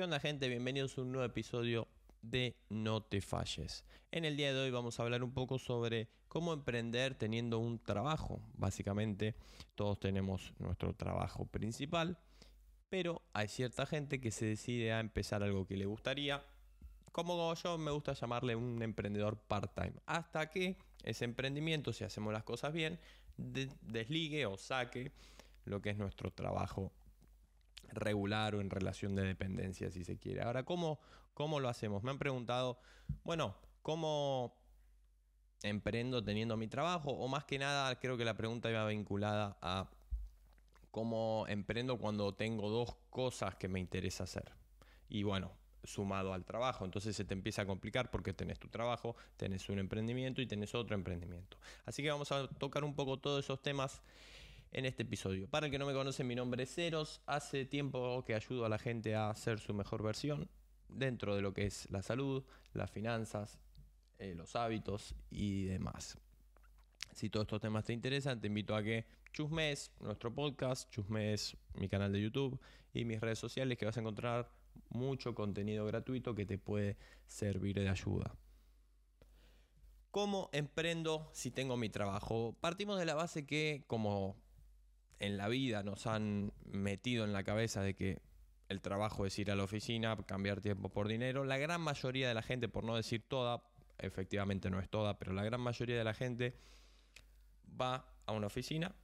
¿Qué gente? Bienvenidos a un nuevo episodio de No te falles. En el día de hoy vamos a hablar un poco sobre cómo emprender teniendo un trabajo. Básicamente todos tenemos nuestro trabajo principal, pero hay cierta gente que se decide a empezar algo que le gustaría, como yo me gusta llamarle un emprendedor part-time, hasta que ese emprendimiento, si hacemos las cosas bien, desligue o saque lo que es nuestro trabajo regular o en relación de dependencia, si se quiere. Ahora, ¿cómo, ¿cómo lo hacemos? Me han preguntado, bueno, ¿cómo emprendo teniendo mi trabajo? O más que nada, creo que la pregunta iba vinculada a cómo emprendo cuando tengo dos cosas que me interesa hacer. Y bueno, sumado al trabajo. Entonces se te empieza a complicar porque tenés tu trabajo, tenés un emprendimiento y tenés otro emprendimiento. Así que vamos a tocar un poco todos esos temas en este episodio. Para el que no me conoce, mi nombre es Ceros. Hace tiempo que ayudo a la gente a hacer su mejor versión dentro de lo que es la salud, las finanzas, eh, los hábitos y demás. Si todos estos temas te interesan, te invito a que chusmes nuestro podcast, chusmes mi canal de YouTube y mis redes sociales que vas a encontrar mucho contenido gratuito que te puede servir de ayuda. ¿Cómo emprendo si tengo mi trabajo? Partimos de la base que como en la vida nos han metido en la cabeza de que el trabajo es ir a la oficina, cambiar tiempo por dinero. La gran mayoría de la gente, por no decir toda, efectivamente no es toda, pero la gran mayoría de la gente va a una oficina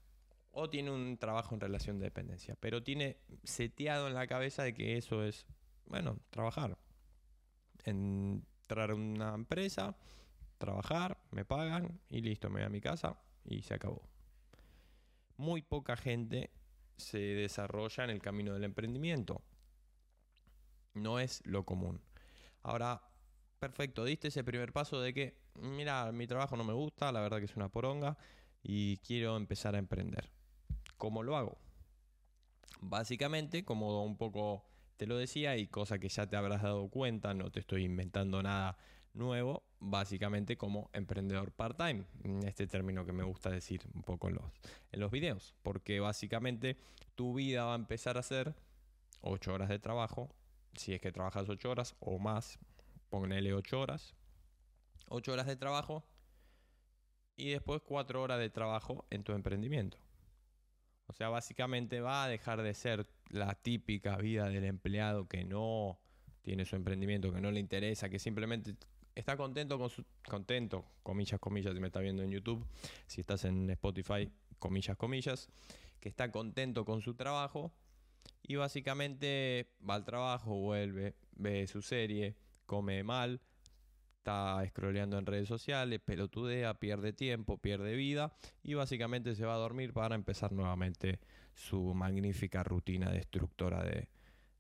o tiene un trabajo en relación de dependencia, pero tiene seteado en la cabeza de que eso es, bueno, trabajar. Entrar a una empresa, trabajar, me pagan y listo, me voy a mi casa y se acabó muy poca gente se desarrolla en el camino del emprendimiento. No es lo común. Ahora, perfecto, diste ese primer paso de que, mira, mi trabajo no me gusta, la verdad que es una poronga y quiero empezar a emprender. ¿Cómo lo hago? Básicamente, como un poco te lo decía y cosa que ya te habrás dado cuenta, no te estoy inventando nada nuevo, básicamente como emprendedor part-time. Este término que me gusta decir un poco en los, en los videos, porque básicamente tu vida va a empezar a ser 8 horas de trabajo, si es que trabajas 8 horas o más, ponele 8 horas, 8 horas de trabajo y después 4 horas de trabajo en tu emprendimiento. O sea, básicamente va a dejar de ser la típica vida del empleado que no tiene su emprendimiento, que no le interesa, que simplemente está contento con su contento, comillas, comillas, si me está viendo en YouTube, si estás en Spotify, comillas, comillas, que está contento con su trabajo y básicamente va al trabajo, vuelve, ve su serie, come mal, está scrolleando en redes sociales, pelotudea, pierde tiempo, pierde vida y básicamente se va a dormir para empezar nuevamente su magnífica rutina destructora de,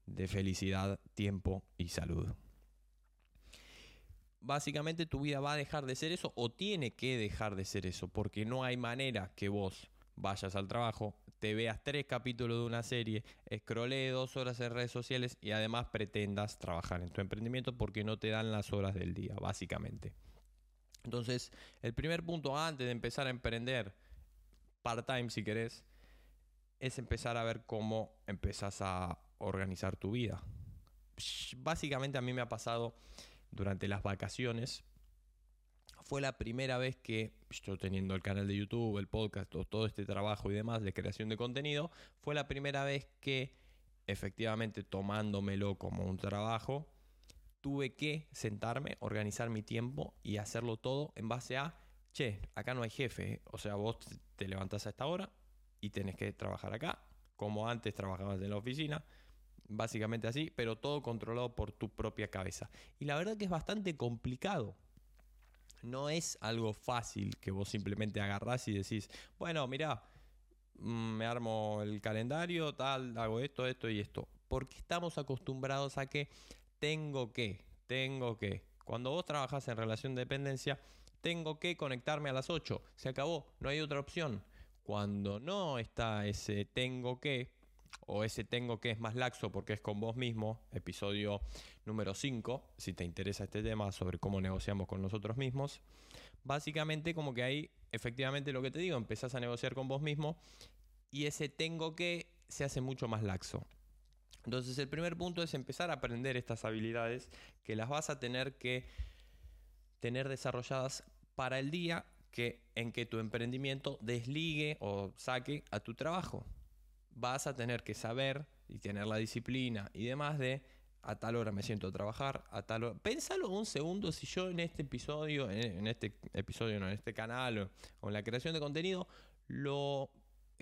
de felicidad, tiempo y salud. Básicamente tu vida va a dejar de ser eso o tiene que dejar de ser eso porque no hay manera que vos vayas al trabajo, te veas tres capítulos de una serie, escrolee dos horas en redes sociales y además pretendas trabajar en tu emprendimiento porque no te dan las horas del día, básicamente. Entonces, el primer punto antes de empezar a emprender part-time, si querés, es empezar a ver cómo empezás a organizar tu vida. Básicamente a mí me ha pasado durante las vacaciones, fue la primera vez que yo teniendo el canal de YouTube, el podcast, todo este trabajo y demás de creación de contenido, fue la primera vez que efectivamente tomándomelo como un trabajo, tuve que sentarme, organizar mi tiempo y hacerlo todo en base a, che, acá no hay jefe, ¿eh? o sea, vos te levantás a esta hora y tenés que trabajar acá, como antes trabajabas en la oficina, básicamente así, pero todo controlado por tu propia cabeza. Y la verdad que es bastante complicado no es algo fácil que vos simplemente agarrás y decís, bueno, mira, mm, me armo el calendario, tal, hago esto, esto y esto. Porque estamos acostumbrados a que tengo que, tengo que. Cuando vos trabajas en relación de dependencia, tengo que conectarme a las 8. Se acabó, no hay otra opción. Cuando no está ese tengo que, o ese tengo que es más laxo porque es con vos mismo, episodio número 5, si te interesa este tema sobre cómo negociamos con nosotros mismos, básicamente como que ahí efectivamente lo que te digo, empezás a negociar con vos mismo y ese tengo que se hace mucho más laxo. Entonces el primer punto es empezar a aprender estas habilidades que las vas a tener que tener desarrolladas para el día que, en que tu emprendimiento desligue o saque a tu trabajo. Vas a tener que saber y tener la disciplina y demás de a tal hora me siento a trabajar, a tal hora. Pénsalo un segundo si yo en este episodio, en este episodio, no, en este canal o en la creación de contenido, lo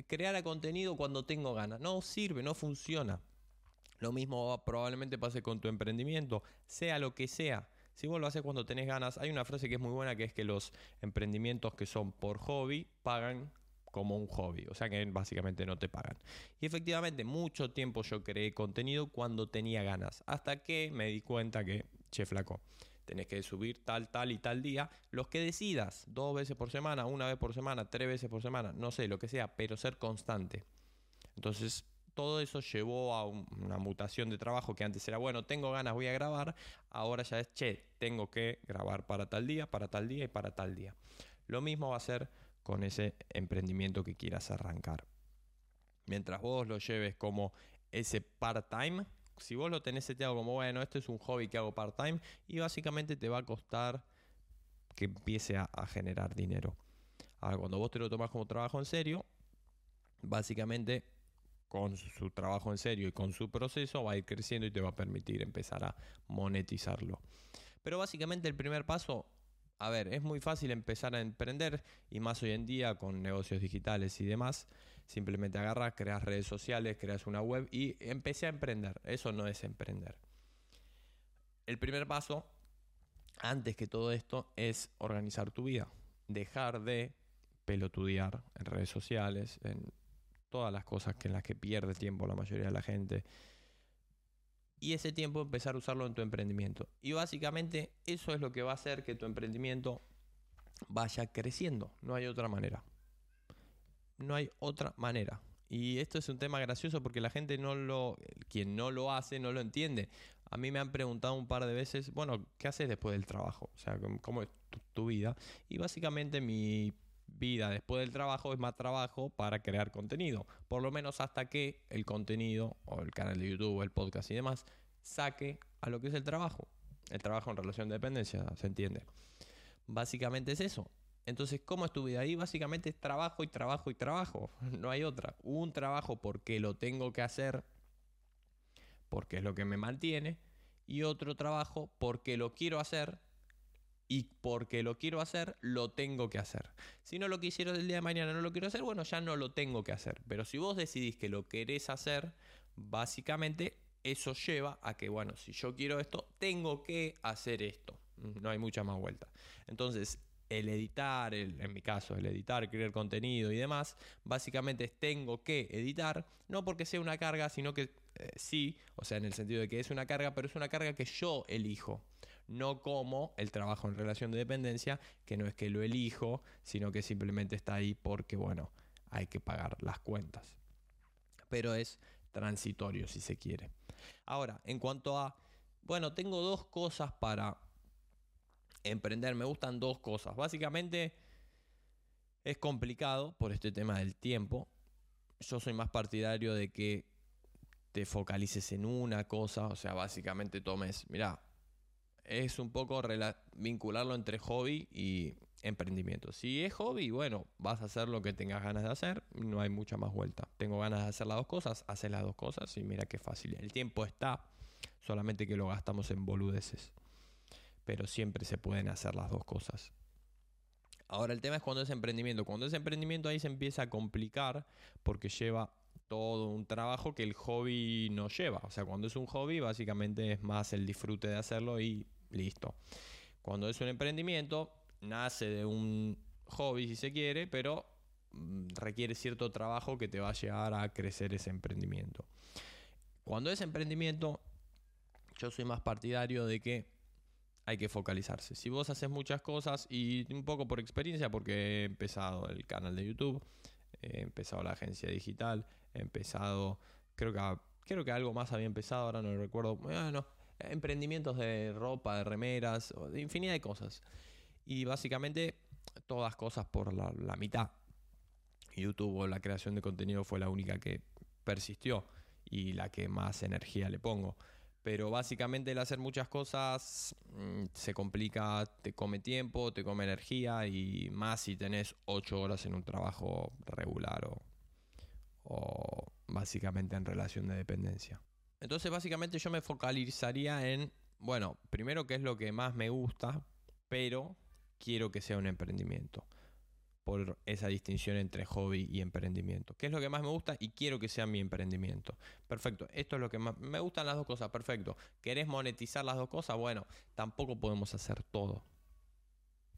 creara contenido cuando tengo ganas. No sirve, no funciona. Lo mismo probablemente pase con tu emprendimiento, sea lo que sea. Si vos lo haces cuando tenés ganas, hay una frase que es muy buena que es que los emprendimientos que son por hobby pagan como un hobby, o sea que básicamente no te pagan. Y efectivamente, mucho tiempo yo creé contenido cuando tenía ganas, hasta que me di cuenta que, che flaco, tenés que subir tal, tal y tal día, los que decidas, dos veces por semana, una vez por semana, tres veces por semana, no sé, lo que sea, pero ser constante. Entonces, todo eso llevó a una mutación de trabajo que antes era, bueno, tengo ganas, voy a grabar, ahora ya es, che, tengo que grabar para tal día, para tal día y para tal día. Lo mismo va a ser con ese emprendimiento que quieras arrancar. Mientras vos lo lleves como ese part-time, si vos lo tenés seteado como, bueno, esto es un hobby que hago part-time, y básicamente te va a costar que empiece a, generar dinero. Ahora, cuando vos te lo tomas como trabajo en serio, básicamente con su trabajo en serio y con su proceso va a ir creciendo y te va a permitir empezar a monetizarlo. Pero básicamente el primer paso a ver, es muy fácil empezar a emprender y más hoy en día con negocios digitales y demás. Simplemente agarras, creas redes sociales, creas una web y empecé a emprender. Eso no es emprender. El primer paso, antes que todo esto, es organizar tu vida. Dejar de pelotudear en redes sociales, en todas las cosas que en las que pierde tiempo la mayoría de la gente y ese tiempo empezar a usarlo en tu emprendimiento. Y básicamente eso es lo que va a hacer que tu emprendimiento vaya creciendo. No hay otra manera. No hay otra manera. Y esto es un tema gracioso porque la gente no lo, quien no lo hace, no lo entiende. A mí me han preguntado un par de veces, bueno, ¿qué haces después del trabajo? O sea, ¿cómo es tu, tu vida? Y básicamente mi vida después del trabajo es más trabajo para crear contenido. Por lo menos hasta que el contenido o el canal de YouTube, el podcast y demás saque a lo que es el trabajo. El trabajo en relación de dependencia, se entiende. Básicamente es eso. Entonces, ¿cómo es tu vida? Ahí básicamente es trabajo y trabajo y trabajo. No hay otra. Un trabajo porque lo tengo que hacer, porque es lo que me mantiene. Y otro trabajo porque lo quiero hacer y porque lo quiero hacer, lo tengo que hacer. Si no lo quisiera el día de mañana, no lo quiero hacer, bueno, ya no lo tengo que hacer. Pero si vos decidís que lo querés hacer, básicamente eso lleva a que, bueno, si yo quiero esto, tengo que hacer esto. No hay mucha más vuelta. Entonces, el editar, en mi caso, el editar, crear contenido y demás, básicamente es tengo que editar, no porque sea una carga, sino que eh, sí, o sea, en el sentido de que es una carga, pero es una carga que yo elijo no como el trabajo en relación de dependencia, que no es que lo elijo, sino que simplemente está ahí porque, bueno, hay que pagar las cuentas. Pero es transitorio si se quiere. Ahora, en cuanto a, bueno, tengo dos cosas para emprender, me gustan dos cosas. Básicamente es complicado por este tema del tiempo. Yo soy más partidario de que te focalices en una cosa, o sea, básicamente tomes, mira, es un poco vincularlo entre hobby y emprendimiento. Si es hobby, bueno, vas a hacer lo que tengas ganas de hacer, no hay mucha más vuelta. Tengo ganas de hacer las dos cosas, haces las dos cosas y mira qué fácil. El tiempo está, solamente que lo gastamos en boludeces. Pero siempre se pueden hacer las dos cosas. Ahora el tema es cuando es emprendimiento. Cuando es emprendimiento ahí se empieza a complicar porque lleva todo un trabajo que el hobby no lleva. O sea, cuando es un hobby básicamente es más el disfrute de hacerlo y listo. Cuando es un emprendimiento, nace de un hobby si se quiere, pero mm, requiere cierto trabajo que te va a llevar a crecer ese emprendimiento. Cuando es emprendimiento, yo soy más partidario de que hay que focalizarse. Si vos haces muchas cosas y un poco por experiencia, porque he empezado el canal de YouTube, he empezado la agencia digital, he empezado, creo que, creo que algo más había empezado, ahora no lo recuerdo. Bueno, emprendimientos de ropa, de remeras, de infinidad de cosas. Y básicamente todas cosas por la, mitad. YouTube o la creación de contenido fue la única que persistió. y la que más energía le pongo. Pero básicamente el hacer muchas cosas mm, se complica, te come tiempo, te come energía y más si tenés 8 horas en un trabajo regular o, o básicamente en relación de dependencia. Entonces básicamente yo me focalizaría en, bueno, primero qué es lo que más me gusta, pero quiero que sea un emprendimiento por esa distinción entre hobby y emprendimiento. ¿Qué es lo que más me gusta? Y quiero que sea mi emprendimiento. Perfecto, esto es lo que más me gustan las dos cosas, perfecto. ¿Querés monetizar las dos cosas? Bueno, tampoco podemos hacer todo.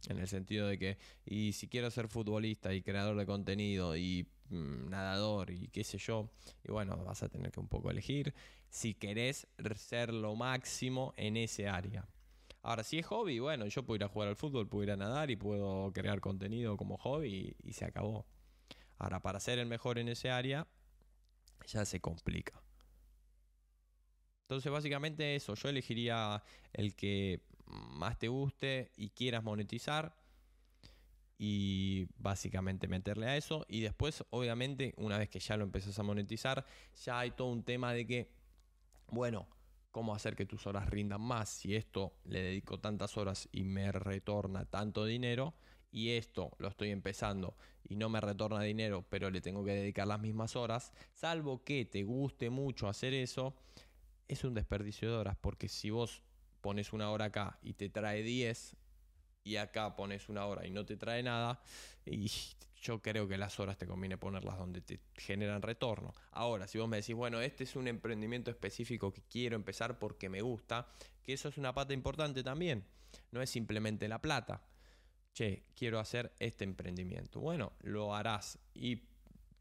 En el sentido de que, y si quiero ser futbolista y creador de contenido y nadador y qué sé yo, y bueno, vas a tener que un poco elegir si querés ser lo máximo en ese área. Ahora, si es hobby, bueno, yo puedo ir a jugar al fútbol, puedo ir a nadar y puedo crear contenido como hobby y, se acabó. Ahora, para ser el mejor en ese área, ya se complica. Entonces, básicamente eso, yo elegiría el que más te guste y quieras monetizar y básicamente meterle a eso. Y después obviamente una vez que ya lo empezás a monetizar ya hay todo un tema de que bueno cómo hacer que tus horas rindan más si esto le dedico tantas horas y me retorna tanto dinero y esto lo estoy empezando y no me retorna dinero pero le tengo que dedicar las mismas horas, salvo que te guste mucho hacer eso, es un desperdicio de horas porque si vos pones una hora acá y te trae 10 y acá pones una hora y no te trae nada y yo creo que las horas te conviene ponerlas donde te generan retorno. Ahora, si vos me decís, bueno, este es un emprendimiento específico que quiero empezar porque me gusta, que eso es una pata importante también. No es simplemente la plata. Che, quiero hacer este emprendimiento. Bueno, lo harás y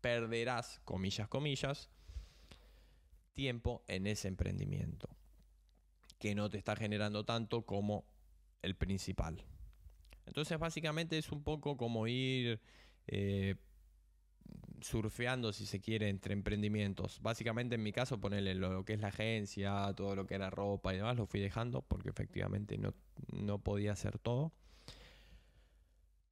perderás, comillas, comillas, tiempo en ese emprendimiento que no te está generando tanto como el principal. Entonces básicamente es un poco como ir eh, surfeando, si se quiere, entre emprendimientos. Básicamente en mi caso, ponerle lo, que es la agencia, todo lo que era ropa y demás, lo fui dejando porque efectivamente no, no podía hacer todo.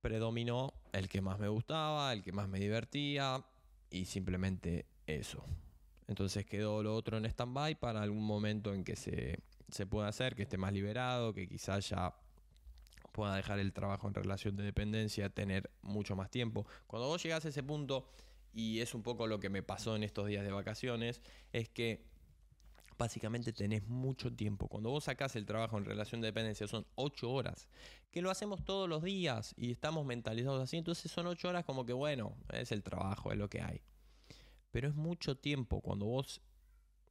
Predominó el que más me gustaba, el que más me divertía y simplemente eso. Entonces quedó lo otro en stand-by para algún momento en que se, se pueda hacer, que esté más liberado, que quizás ya pueda dejar el trabajo en relación de dependencia, tener mucho más tiempo. Cuando vos llegás a ese punto, y es un poco lo que me pasó en estos días de vacaciones, es que básicamente tenés mucho tiempo. Cuando vos sacás el trabajo en relación de dependencia son 8 horas, que lo hacemos todos los días y estamos mentalizados así, entonces son 8 horas como que bueno, es el trabajo, es lo que hay. Pero es mucho tiempo cuando vos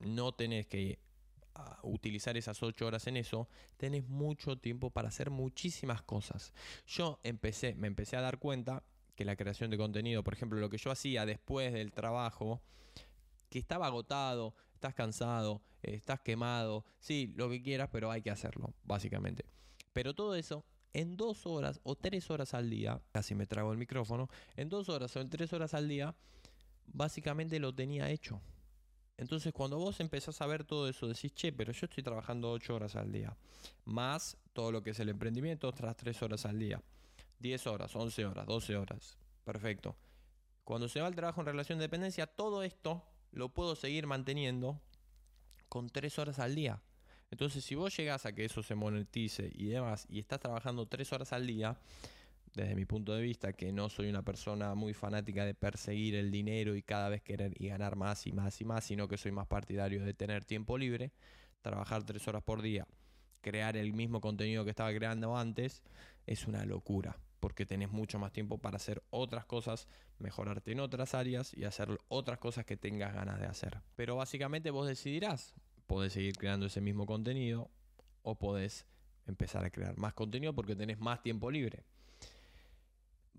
no tenés que utilizar esas ocho horas en eso, tenés mucho tiempo para hacer muchísimas cosas. Yo empecé, me empecé a dar cuenta que la creación de contenido, por ejemplo, lo que yo hacía después del trabajo, que estaba agotado, estás cansado, estás quemado, sí, lo que quieras, pero hay que hacerlo, básicamente. Pero todo eso en dos horas o tres horas al día, casi me trago el micrófono, en dos horas o en tres horas al día, básicamente lo tenía hecho. Entonces, cuando vos empezás a ver todo eso, decís, che, pero yo estoy trabajando 8 horas al día, más todo lo que es el emprendimiento, otras 3 horas al día, 10 horas, 11 horas, 12 horas. Perfecto. Cuando se va el trabajo en relación de dependencia, todo esto lo puedo seguir manteniendo con 3 horas al día. Entonces, si vos llegás a que eso se monetice y demás, y estás trabajando 3 horas al día, desde mi punto de vista, que no soy una persona muy fanática de perseguir el dinero y cada vez querer y ganar más y más y más, sino que soy más partidario de tener tiempo libre, trabajar tres horas por día, crear el mismo contenido que estaba creando antes, es una locura, porque tenés mucho más tiempo para hacer otras cosas, mejorarte en otras áreas y hacer otras cosas que tengas ganas de hacer. Pero básicamente vos decidirás, podés seguir creando ese mismo contenido o podés empezar a crear más contenido porque tenés más tiempo libre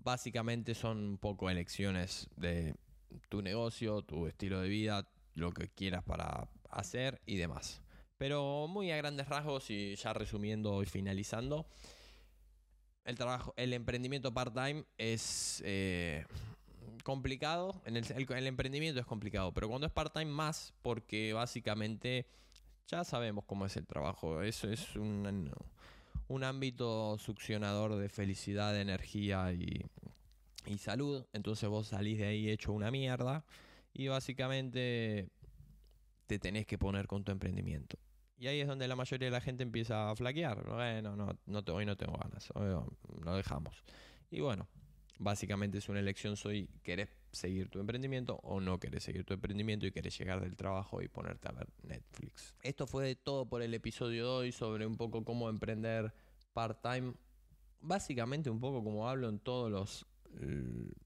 básicamente son un poco elecciones de tu negocio, tu estilo de vida, lo que quieras para hacer y demás. Pero muy a grandes rasgos y ya resumiendo y finalizando, el trabajo, el emprendimiento part-time es eh, complicado. El, el, emprendimiento es complicado, pero cuando es part-time más, porque básicamente ya sabemos cómo es el trabajo. Eso es un, un ámbito succionador de felicidad, de energía y, salud. Entonces vos salís de ahí hecho una mierda. Y básicamente te tenés que poner con tu emprendimiento. Y ahí es donde la mayoría de la gente empieza a flaquear. Bueno, no, no, hoy no tengo ganas, lo dejamos. Y bueno, básicamente es una elección, soy, ¿querés seguir tu emprendimiento o no querés seguir tu emprendimiento y querés llegar del trabajo y ponerte a ver Netflix? Esto fue todo por el episodio de hoy sobre un poco cómo emprender part-time. Básicamente un poco como hablo en todos los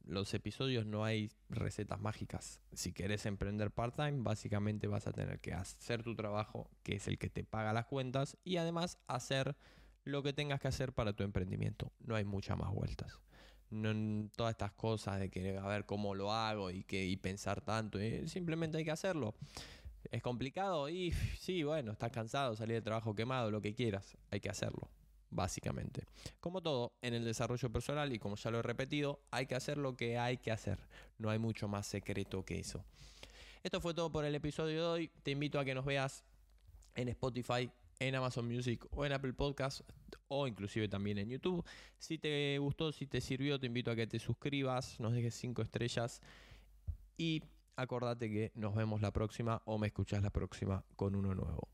los episodios no hay recetas mágicas. Si querés emprender part-time, básicamente vas a tener que hacer tu trabajo, que es el que te paga las cuentas, y además hacer lo que tengas que hacer para tu emprendimiento. No hay muchas más vueltas. No, todas estas cosas de que a ver cómo lo hago y que y pensar tanto, eh, simplemente hay que hacerlo. Es complicado y sí, bueno, estás cansado, salir de trabajo quemado, lo que quieras, hay que hacerlo básicamente. Como todo, en el desarrollo personal, y como ya lo he repetido, hay que hacer lo que hay que hacer. No hay mucho más secreto que eso. Esto fue todo por el episodio de hoy. Te invito a que nos veas en Spotify, en Amazon Music o en Apple Podcast o inclusive también en YouTube. Si te gustó, si te sirvió, te invito a que te suscribas, nos dejes 5 estrellas y acordate que nos vemos la próxima o me escuchas la próxima con uno nuevo.